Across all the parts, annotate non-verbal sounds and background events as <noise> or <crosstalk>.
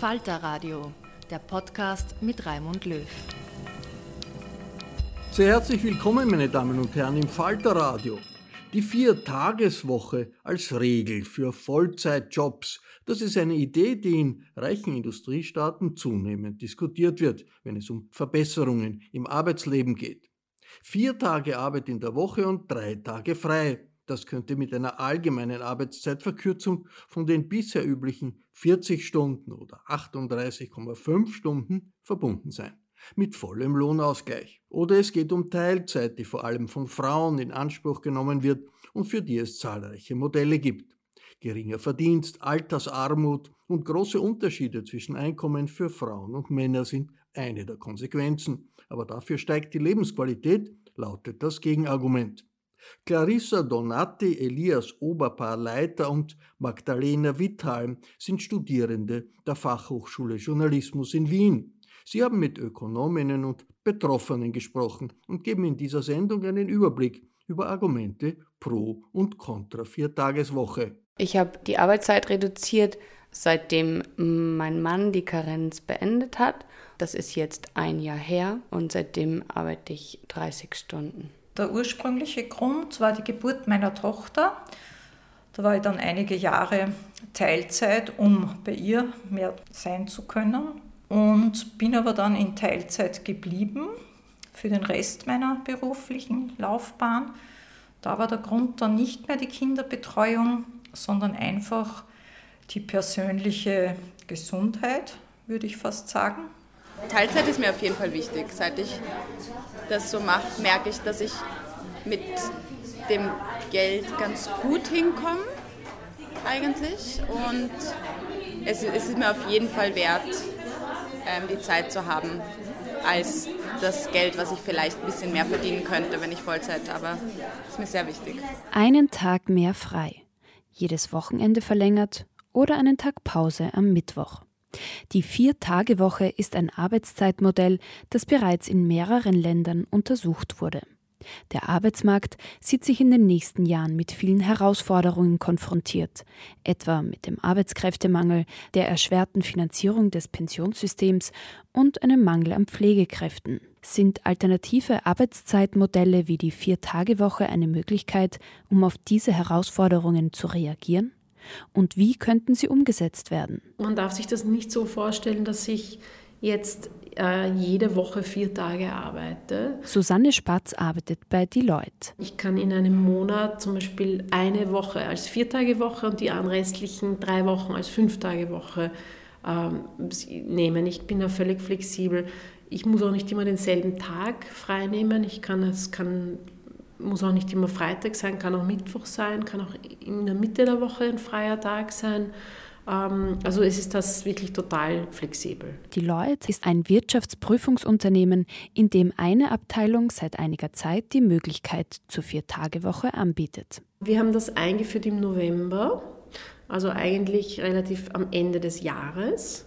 Falter Radio, der Podcast mit Raimund Löw. Sehr herzlich willkommen, meine Damen und Herren, im Falter Radio. Die Vier-Tageswoche als Regel für Vollzeitjobs, das ist eine Idee, die in reichen Industriestaaten zunehmend diskutiert wird, wenn es um Verbesserungen im Arbeitsleben geht. Vier Tage Arbeit in der Woche und drei Tage frei. Das könnte mit einer allgemeinen Arbeitszeitverkürzung von den bisher üblichen 40 Stunden oder 38,5 Stunden verbunden sein. Mit vollem Lohnausgleich. Oder es geht um Teilzeit, die vor allem von Frauen in Anspruch genommen wird und für die es zahlreiche Modelle gibt. Geringer Verdienst, Altersarmut und große Unterschiede zwischen Einkommen für Frauen und Männer sind eine der Konsequenzen. Aber dafür steigt die Lebensqualität, lautet das Gegenargument. Clarissa Donati, Elias Oberpaar-Leiter und Magdalena Withalm sind Studierende der Fachhochschule Journalismus in Wien. Sie haben mit Ökonominnen und Betroffenen gesprochen und geben in dieser Sendung einen Überblick über Argumente pro und contra Viertageswoche. Ich habe die Arbeitszeit reduziert, seitdem mein Mann die Karenz beendet hat. Das ist jetzt ein Jahr her und seitdem arbeite ich 30 Stunden. Der ursprüngliche Grund war die Geburt meiner Tochter. Da war ich dann einige Jahre Teilzeit, um bei ihr mehr sein zu können. Und bin aber dann in Teilzeit geblieben für den Rest meiner beruflichen Laufbahn. Da war der Grund dann nicht mehr die Kinderbetreuung, sondern einfach die persönliche Gesundheit, würde ich fast sagen. Teilzeit ist mir auf jeden Fall wichtig. Seit ich das so mache, merke ich, dass ich mit dem Geld ganz gut hinkomme, eigentlich. Und es, es ist mir auf jeden Fall wert, ähm, die Zeit zu haben, als das Geld, was ich vielleicht ein bisschen mehr verdienen könnte, wenn ich Vollzeit. Das ist mir sehr wichtig. Einen Tag mehr frei, jedes Wochenende verlängert oder einen Tag Pause am Mittwoch. Die Vier-Tage-Woche ist ein Arbeitszeitmodell, das bereits in mehreren Ländern untersucht wurde. Der Arbeitsmarkt sieht sich in den nächsten Jahren mit vielen Herausforderungen konfrontiert, etwa mit dem Arbeitskräftemangel, der erschwerten Finanzierung des Pensionssystems und einem Mangel an Pflegekräften. Sind alternative Arbeitszeitmodelle wie die Vier-Tage-Woche eine Möglichkeit, um auf diese Herausforderungen zu reagieren? Und wie könnten sie umgesetzt werden? Man darf sich das nicht so vorstellen, dass sich jetzt äh, jede Woche vier Tage arbeite. Susanne Spatz arbeitet bei Deloitte. Ich kann in einem Monat zum Beispiel eine Woche als Viertagewoche und die restlichen drei Wochen als Fünftagewoche ähm, nehmen. Ich bin da völlig flexibel. Ich muss auch nicht immer denselben Tag frei nehmen. Ich kann, es kann, muss auch nicht immer Freitag sein, kann auch Mittwoch sein, kann auch in der Mitte der Woche ein freier Tag sein. Ähm, also es ist das wirklich total flexibel. Deloitte ist ein Wirtschaftsprüfungsunternehmen, in dem eine Abteilung seit einiger Zeit die Möglichkeit zur Viertagewoche anbietet. Wir haben das eingeführt im November, also eigentlich relativ am Ende des Jahres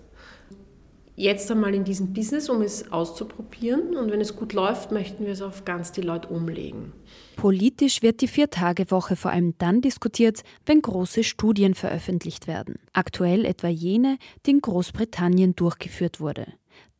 jetzt einmal in diesem Business, um es auszuprobieren. Und wenn es gut läuft, möchten wir es auf ganz die Leute umlegen. Politisch wird die Viertagewoche vor allem dann diskutiert, wenn große Studien veröffentlicht werden. Aktuell etwa jene, die in Großbritannien durchgeführt wurde.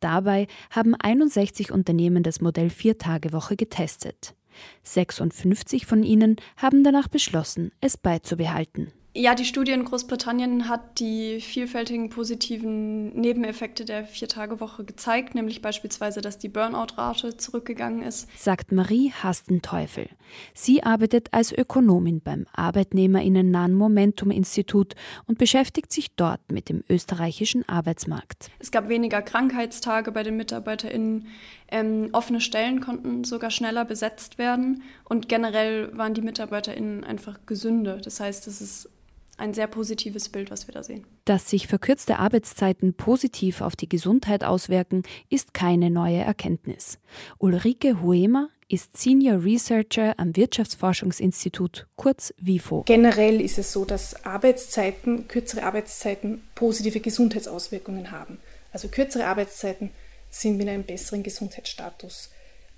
Dabei haben 61 Unternehmen das Modell Viertagewoche getestet. 56 von ihnen haben danach beschlossen, es beizubehalten. Ja, die Studie in Großbritannien hat die vielfältigen positiven Nebeneffekte der Viertagewoche gezeigt, nämlich beispielsweise, dass die Burnout-Rate zurückgegangen ist. Sagt Marie Hastenteufel. Sie arbeitet als Ökonomin beim arbeitnehmerinnennahen Momentum-Institut und beschäftigt sich dort mit dem österreichischen Arbeitsmarkt. Es gab weniger Krankheitstage bei den MitarbeiterInnen. Ähm, offene Stellen konnten sogar schneller besetzt werden und generell waren die MitarbeiterInnen einfach gesünder. Das heißt, es ist ein sehr positives Bild, was wir da sehen. Dass sich verkürzte Arbeitszeiten positiv auf die Gesundheit auswirken, ist keine neue Erkenntnis. Ulrike Huemer ist Senior Researcher am Wirtschaftsforschungsinstitut, kurz WIFO. Generell ist es so, dass Arbeitszeiten, kürzere Arbeitszeiten positive Gesundheitsauswirkungen haben. Also kürzere Arbeitszeiten sind mit einem besseren Gesundheitsstatus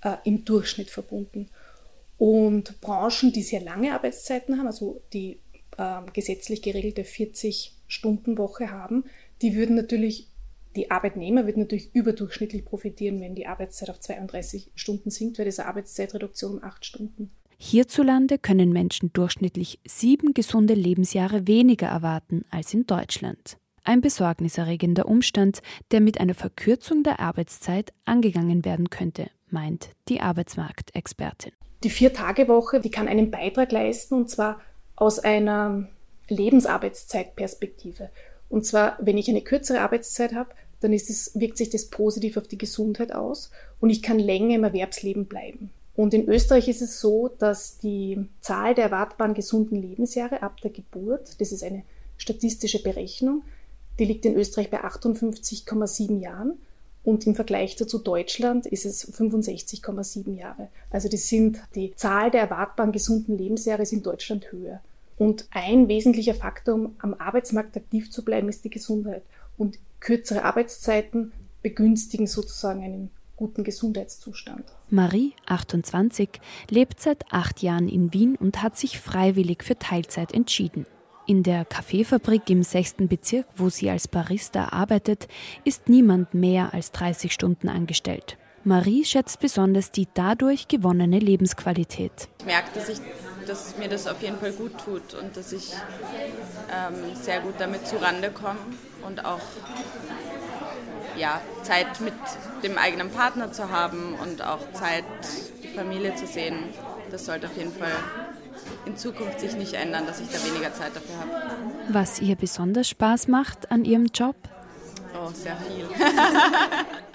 äh, im Durchschnitt verbunden. Und Branchen, die sehr lange Arbeitszeiten haben, also die äh, gesetzlich geregelte 40-Stunden-Woche haben, die würden natürlich, die Arbeitnehmer würden natürlich überdurchschnittlich profitieren, wenn die Arbeitszeit auf 32 Stunden sinkt, weil das eine Arbeitszeitreduktion um 8 Stunden. Hierzulande können Menschen durchschnittlich sieben gesunde Lebensjahre weniger erwarten als in Deutschland. Ein besorgniserregender Umstand, der mit einer Verkürzung der Arbeitszeit angegangen werden könnte, meint die Arbeitsmarktexpertin. Die Vier-Tage-Woche, die kann einen Beitrag leisten, und zwar aus einer Lebensarbeitszeitperspektive. Und zwar, wenn ich eine kürzere Arbeitszeit habe, dann es, wirkt sich das positiv auf die Gesundheit aus und ich kann länger im Erwerbsleben bleiben. Und in Österreich ist es so, dass die Zahl der erwartbaren gesunden Lebensjahre ab der Geburt, das ist eine statistische Berechnung, die liegt in Österreich bei 58,7 Jahren und im Vergleich dazu Deutschland ist es 65,7 Jahre. Also das sind die Zahl der erwartbaren gesunden Lebensjahre ist in Deutschland höher. Und ein wesentlicher Faktor, um am Arbeitsmarkt aktiv zu bleiben, ist die Gesundheit. Und kürzere Arbeitszeiten begünstigen sozusagen einen guten Gesundheitszustand. Marie, 28, lebt seit acht Jahren in Wien und hat sich freiwillig für Teilzeit entschieden. In der Kaffeefabrik im sechsten Bezirk, wo sie als Barista arbeitet, ist niemand mehr als 30 Stunden angestellt. Marie schätzt besonders die dadurch gewonnene Lebensqualität. Ich merke, dass, ich, dass mir das auf jeden Fall gut tut und dass ich ähm, sehr gut damit zurande komme und auch ja, Zeit mit dem eigenen Partner zu haben und auch Zeit, die Familie zu sehen. Das sollte auf jeden Fall in Zukunft sich nicht ändern, dass ich da weniger Zeit dafür habe. Was ihr besonders Spaß macht an ihrem Job? Oh, sehr viel. <laughs>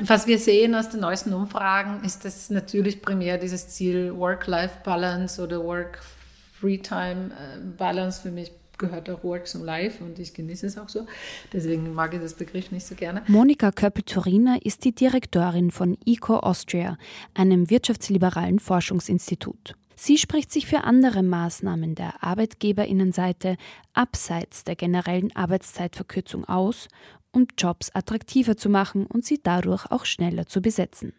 Was wir sehen aus den neuesten Umfragen, ist das natürlich primär dieses Ziel Work-Life-Balance oder Work-Free-Time-Balance. Für mich gehört auch Work zum Life und ich genieße es auch so. Deswegen mag ich das Begriff nicht so gerne. Monika Köppel-Turiner ist die Direktorin von ECO Austria, einem wirtschaftsliberalen Forschungsinstitut. Sie spricht sich für andere Maßnahmen der Arbeitgeberinnenseite abseits der generellen Arbeitszeitverkürzung aus, um Jobs attraktiver zu machen und sie dadurch auch schneller zu besetzen.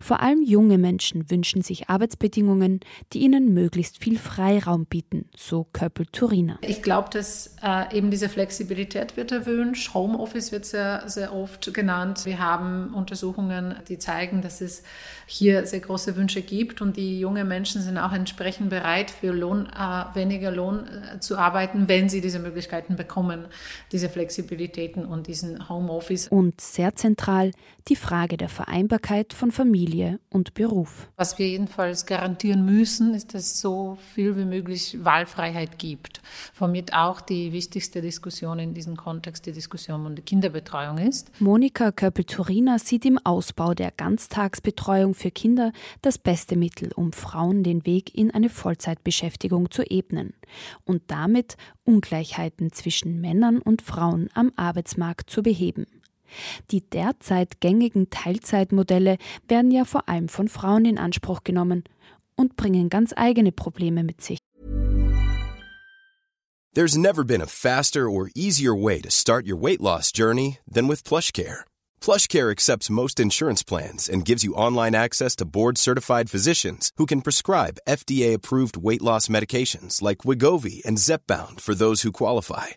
Vor allem junge Menschen wünschen sich Arbeitsbedingungen, die ihnen möglichst viel Freiraum bieten, so Köppel-Turiner. Ich glaube, dass äh, eben diese Flexibilität wird erwünscht. Homeoffice wird sehr, sehr oft genannt. Wir haben Untersuchungen, die zeigen, dass es hier sehr große Wünsche gibt und die jungen Menschen sind auch entsprechend bereit, für Lohn, äh, weniger Lohn äh, zu arbeiten, wenn sie diese Möglichkeiten bekommen, diese Flexibilitäten und diesen Homeoffice. Und sehr zentral die Frage der Vereinbarkeit von Familie und Beruf. Was wir jedenfalls garantieren müssen, ist, dass es so viel wie möglich Wahlfreiheit gibt. Womit auch die wichtigste Diskussion in diesem Kontext die Diskussion um die Kinderbetreuung ist. Monika Köppel-Turina sieht im Ausbau der Ganztagsbetreuung für Kinder das beste Mittel, um Frauen den Weg in eine Vollzeitbeschäftigung zu ebnen und damit Ungleichheiten zwischen Männern und Frauen am Arbeitsmarkt zu beheben. Die derzeit gängigen Teilzeitmodelle werden ja vor allem von Frauen in Anspruch genommen und bringen ganz eigene Probleme mit sich. There's never been a faster or easier way to start your weight loss journey than with PlushCare. PlushCare accepts most insurance plans and gives you online access to board-certified physicians who can prescribe FDA-approved weight loss medications like Wigovi and Zepbound for those who qualify.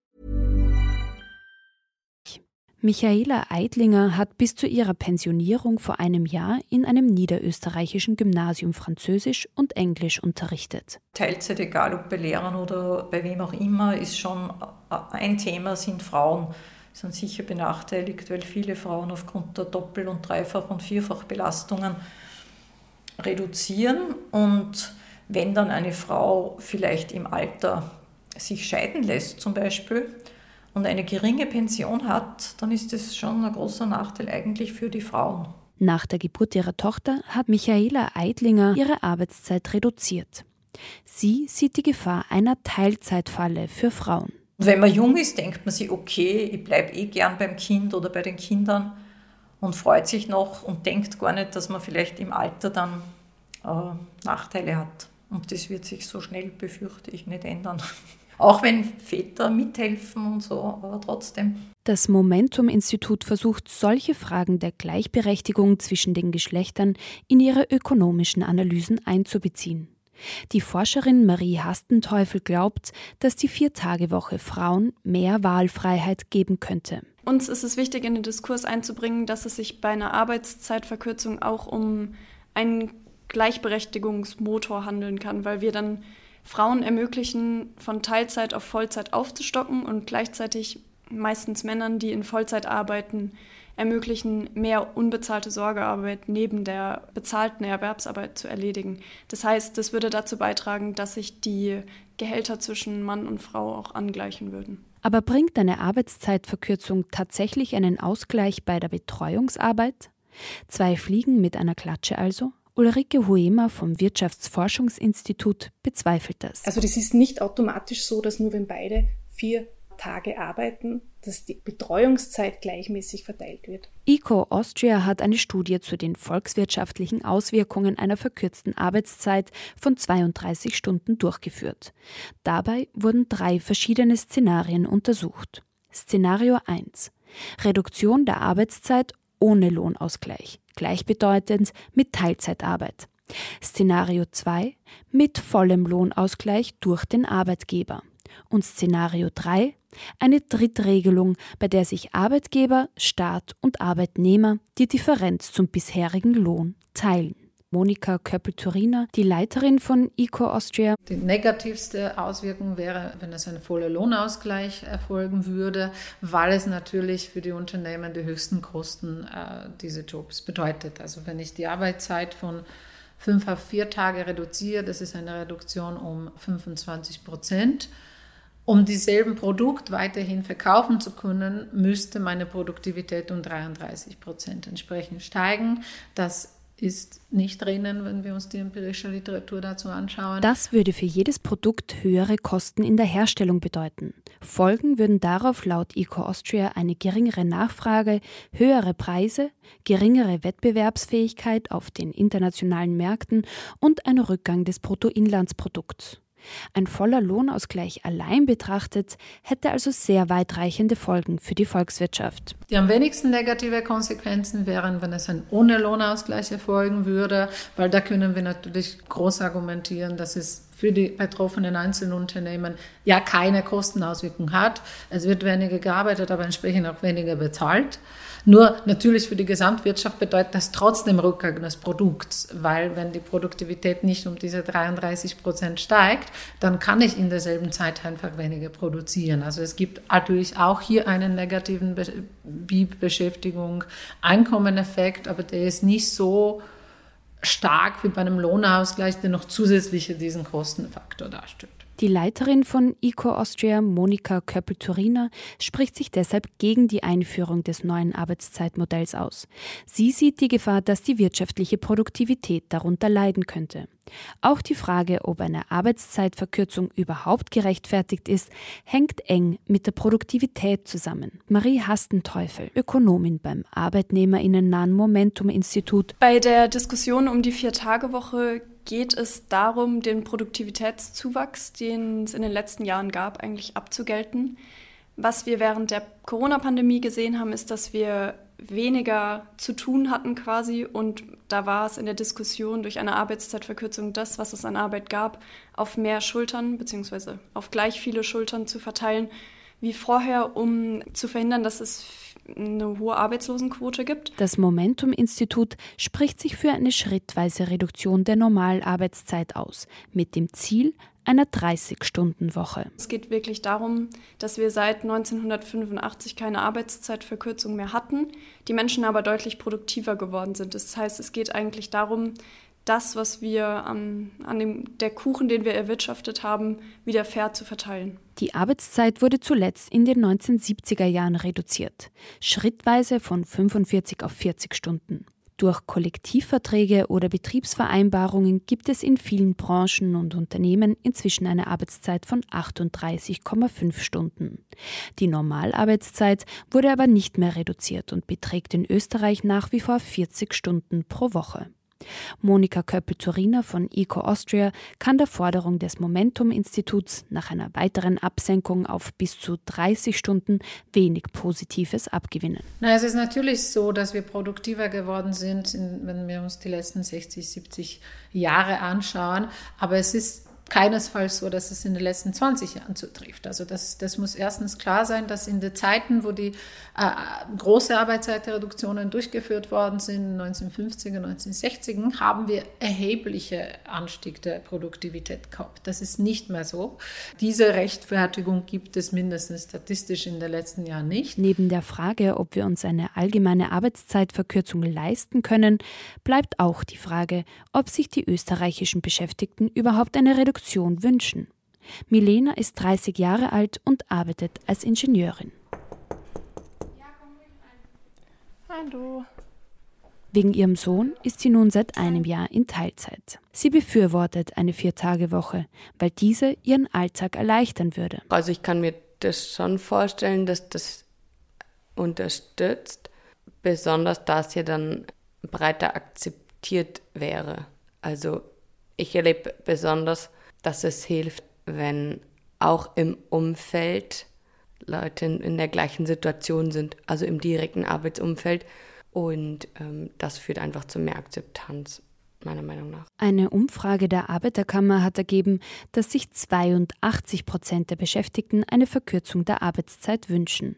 Michaela Eidlinger hat bis zu ihrer Pensionierung vor einem Jahr in einem niederösterreichischen Gymnasium Französisch und Englisch unterrichtet. Teilzeit, egal ob bei Lehrern oder bei wem auch immer, ist schon ein Thema, sind Frauen sind sicher benachteiligt, weil viele Frauen aufgrund der Doppel- und Dreifach- und Vierfachbelastungen reduzieren. Und wenn dann eine Frau vielleicht im Alter sich scheiden lässt zum Beispiel und eine geringe Pension hat, dann ist das schon ein großer Nachteil eigentlich für die Frauen. Nach der Geburt ihrer Tochter hat Michaela Eidlinger ihre Arbeitszeit reduziert. Sie sieht die Gefahr einer Teilzeitfalle für Frauen. Wenn man jung ist, denkt man sich, okay, ich bleibe eh gern beim Kind oder bei den Kindern und freut sich noch und denkt gar nicht, dass man vielleicht im Alter dann äh, Nachteile hat. Und das wird sich so schnell, befürchte ich, nicht ändern. <laughs> Auch wenn Väter mithelfen und so, aber trotzdem. Das Momentum-Institut versucht, solche Fragen der Gleichberechtigung zwischen den Geschlechtern in ihre ökonomischen Analysen einzubeziehen. Die Forscherin Marie Hastenteufel glaubt, dass die Viertagewoche Frauen mehr Wahlfreiheit geben könnte. Uns ist es wichtig, in den Diskurs einzubringen, dass es sich bei einer Arbeitszeitverkürzung auch um einen Gleichberechtigungsmotor handeln kann, weil wir dann Frauen ermöglichen, von Teilzeit auf Vollzeit aufzustocken und gleichzeitig meistens Männern, die in Vollzeit arbeiten, ermöglichen, mehr unbezahlte Sorgearbeit neben der bezahlten Erwerbsarbeit zu erledigen. Das heißt, das würde dazu beitragen, dass sich die Gehälter zwischen Mann und Frau auch angleichen würden. Aber bringt eine Arbeitszeitverkürzung tatsächlich einen Ausgleich bei der Betreuungsarbeit? Zwei Fliegen mit einer Klatsche also? Ulrike Huemer vom Wirtschaftsforschungsinstitut bezweifelt das. Also das ist nicht automatisch so, dass nur wenn beide vier Tage arbeiten, dass die Betreuungszeit gleichmäßig verteilt wird. ICO Austria hat eine Studie zu den volkswirtschaftlichen Auswirkungen einer verkürzten Arbeitszeit von 32 Stunden durchgeführt. Dabei wurden drei verschiedene Szenarien untersucht. Szenario 1 Reduktion der Arbeitszeit ohne Lohnausgleich, gleichbedeutend mit Teilzeitarbeit. Szenario 2 mit vollem Lohnausgleich durch den Arbeitgeber. Und Szenario 3 eine Drittregelung, bei der sich Arbeitgeber, Staat und Arbeitnehmer die Differenz zum bisherigen Lohn teilen. Monika Köppel-Turiner, die Leiterin von Eco Austria. Die negativste Auswirkung wäre, wenn es ein voller Lohnausgleich erfolgen würde, weil es natürlich für die Unternehmen die höchsten Kosten äh, diese Jobs bedeutet. Also wenn ich die Arbeitszeit von fünf auf vier Tage reduziere, das ist eine Reduktion um 25 Prozent. Um dieselben Produkt weiterhin verkaufen zu können, müsste meine Produktivität um 33 Prozent entsprechend steigen. Das ist nicht drinnen, wenn wir uns die empirische Literatur dazu anschauen. Das würde für jedes Produkt höhere Kosten in der Herstellung bedeuten. Folgen würden darauf laut Eco Austria eine geringere Nachfrage, höhere Preise, geringere Wettbewerbsfähigkeit auf den internationalen Märkten und ein Rückgang des Bruttoinlandsprodukts. Ein voller Lohnausgleich allein betrachtet hätte also sehr weitreichende Folgen für die Volkswirtschaft. Die am wenigsten negative Konsequenzen wären, wenn es ein ohne Lohnausgleich erfolgen würde, weil da können wir natürlich groß argumentieren, dass es für die betroffenen Einzelunternehmen ja keine Kostenauswirkung hat. Es wird weniger gearbeitet, aber entsprechend auch weniger bezahlt. Nur natürlich für die Gesamtwirtschaft bedeutet das trotzdem Rückgang des Produkts, weil wenn die Produktivität nicht um diese 33 Prozent steigt, dann kann ich in derselben Zeit einfach weniger produzieren. Also es gibt natürlich auch hier einen negativen BIP-Beschäftigung, Einkommeneffekt, aber der ist nicht so stark wie bei einem Lohnausgleich, der noch zusätzlich diesen Kostenfaktor darstellt. Die Leiterin von Eco Austria, Monika Köppel-Turiner, spricht sich deshalb gegen die Einführung des neuen Arbeitszeitmodells aus. Sie sieht die Gefahr, dass die wirtschaftliche Produktivität darunter leiden könnte. Auch die Frage, ob eine Arbeitszeitverkürzung überhaupt gerechtfertigt ist, hängt eng mit der Produktivität zusammen. Marie Hastenteufel, Ökonomin beim Arbeitnehmerinnen-nahen Momentum-Institut. Bei der Diskussion um die Vier-Tage-Woche geht es darum, den Produktivitätszuwachs, den es in den letzten Jahren gab, eigentlich abzugelten. Was wir während der Corona-Pandemie gesehen haben, ist, dass wir weniger zu tun hatten quasi und da war es in der Diskussion durch eine Arbeitszeitverkürzung das, was es an Arbeit gab, auf mehr Schultern bzw. auf gleich viele Schultern zu verteilen wie vorher, um zu verhindern, dass es eine hohe Arbeitslosenquote gibt. Das Momentum-Institut spricht sich für eine schrittweise Reduktion der Normalarbeitszeit aus, mit dem Ziel einer 30-Stunden-Woche. Es geht wirklich darum, dass wir seit 1985 keine Arbeitszeitverkürzung mehr hatten, die Menschen aber deutlich produktiver geworden sind. Das heißt, es geht eigentlich darum, das, was wir an, an dem, der Kuchen, den wir erwirtschaftet haben, wieder fair zu verteilen. Die Arbeitszeit wurde zuletzt in den 1970er Jahren reduziert, schrittweise von 45 auf 40 Stunden. Durch Kollektivverträge oder Betriebsvereinbarungen gibt es in vielen Branchen und Unternehmen inzwischen eine Arbeitszeit von 38,5 Stunden. Die Normalarbeitszeit wurde aber nicht mehr reduziert und beträgt in Österreich nach wie vor 40 Stunden pro Woche. Monika Köppel-Turiner von Eco Austria kann der Forderung des Momentum-Instituts nach einer weiteren Absenkung auf bis zu 30 Stunden wenig Positives abgewinnen. Na, es ist natürlich so, dass wir produktiver geworden sind, wenn wir uns die letzten 60, 70 Jahre anschauen. Aber es ist keinesfalls so, dass es in den letzten 20 Jahren zutrifft. Also das, das muss erstens klar sein, dass in den Zeiten, wo die äh, große Arbeitszeitreduktionen durchgeführt worden sind, 1950er, 1960er, haben wir erhebliche Anstieg der Produktivität gehabt. Das ist nicht mehr so. Diese Rechtfertigung gibt es mindestens statistisch in den letzten Jahren nicht. Neben der Frage, ob wir uns eine allgemeine Arbeitszeitverkürzung leisten können, bleibt auch die Frage, ob sich die österreichischen Beschäftigten überhaupt eine Reduktion Reduktion wünschen. Milena ist 30 Jahre alt und arbeitet als Ingenieurin. Hallo. Wegen ihrem Sohn ist sie nun seit einem Jahr in Teilzeit. Sie befürwortet eine Viertagewoche, weil diese ihren Alltag erleichtern würde. Also ich kann mir das schon vorstellen, dass das unterstützt, besonders da es ja dann breiter akzeptiert wäre. Also ich erlebe besonders, dass es hilft, wenn auch im Umfeld Leute in der gleichen Situation sind, also im direkten Arbeitsumfeld. Und ähm, das führt einfach zu mehr Akzeptanz, meiner Meinung nach. Eine Umfrage der Arbeiterkammer hat ergeben, dass sich 82 Prozent der Beschäftigten eine Verkürzung der Arbeitszeit wünschen.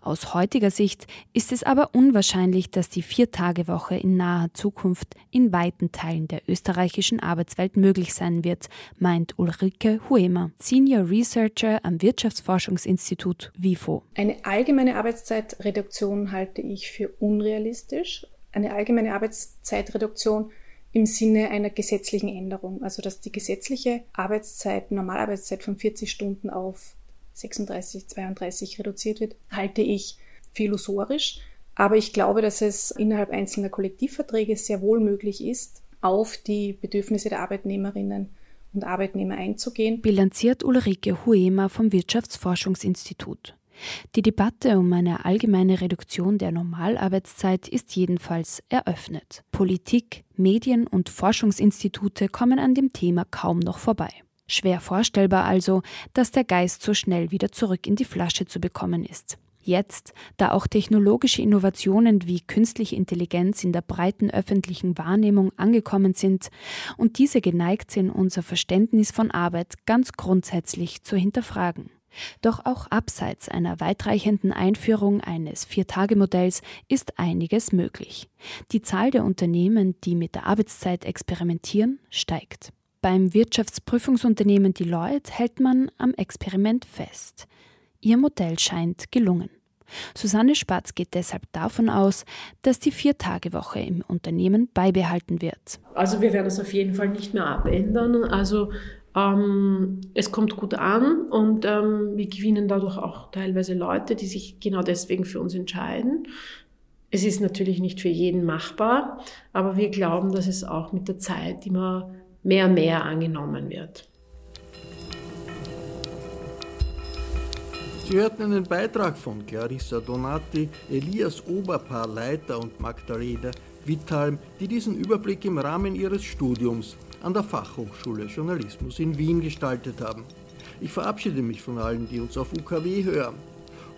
Aus heutiger Sicht ist es aber unwahrscheinlich, dass die Viertagewoche in naher Zukunft in weiten Teilen der österreichischen Arbeitswelt möglich sein wird, meint Ulrike Huemer, Senior Researcher am Wirtschaftsforschungsinstitut WIFO. Eine allgemeine Arbeitszeitreduktion halte ich für unrealistisch. Eine allgemeine Arbeitszeitreduktion im Sinne einer gesetzlichen Änderung, also dass die gesetzliche Arbeitszeit, Normalarbeitszeit von 40 Stunden auf 36, 32 reduziert wird, halte ich für illusorisch. Aber ich glaube, dass es innerhalb einzelner Kollektivverträge sehr wohl möglich ist, auf die Bedürfnisse der Arbeitnehmerinnen und Arbeitnehmer einzugehen. Bilanziert Ulrike Huema vom Wirtschaftsforschungsinstitut. Die Debatte um eine allgemeine Reduktion der Normalarbeitszeit ist jedenfalls eröffnet. Politik, Medien und Forschungsinstitute kommen an dem Thema kaum noch vorbei. Schwer vorstellbar also, dass der Geist so schnell wieder zurück in die Flasche zu bekommen ist. Jetzt, da auch technologische Innovationen wie künstliche Intelligenz in der breiten öffentlichen Wahrnehmung angekommen sind und diese geneigt sind, unser Verständnis von Arbeit ganz grundsätzlich zu hinterfragen. Doch auch abseits einer weitreichenden Einführung eines Vier-Tage-Modells ist einiges möglich. Die Zahl der Unternehmen, die mit der Arbeitszeit experimentieren, steigt. Beim Wirtschaftsprüfungsunternehmen Deloitte hält man am Experiment fest. Ihr Modell scheint gelungen. Susanne Spatz geht deshalb davon aus, dass die Vier-Tage-Woche im Unternehmen beibehalten wird. Also wir werden es auf jeden Fall nicht mehr abändern. Also ähm, es kommt gut an und ähm, wir gewinnen dadurch auch teilweise Leute, die sich genau deswegen für uns entscheiden. Es ist natürlich nicht für jeden machbar, aber wir glauben, dass es auch mit der Zeit immer mehr und mehr angenommen wird. Sie hörten einen Beitrag von Clarissa Donati, Elias Oberpaar Leiter und Magdalena Wittalm, die diesen Überblick im Rahmen ihres Studiums an der Fachhochschule Journalismus in Wien gestaltet haben. Ich verabschiede mich von allen, die uns auf UKW hören.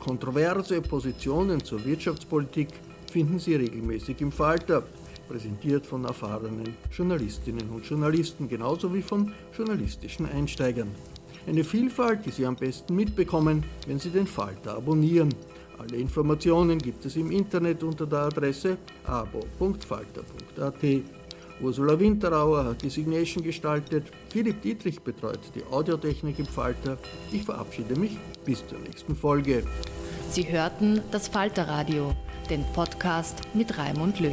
Kontroverse Positionen zur Wirtschaftspolitik finden Sie regelmäßig im Falter, präsentiert von erfahrenen Journalistinnen und Journalisten, genauso wie von journalistischen Einsteigern. Eine Vielfalt, die Sie am besten mitbekommen, wenn Sie den Falter abonnieren. Alle Informationen gibt es im Internet unter der Adresse abo.falter.at. Ursula Winterauer hat die Signation gestaltet, Philipp Dietrich betreut die Audiotechnik im Falter. Ich verabschiede mich bis zur nächsten Folge. Sie hörten das Falterradio, den Podcast mit Raimund Löw.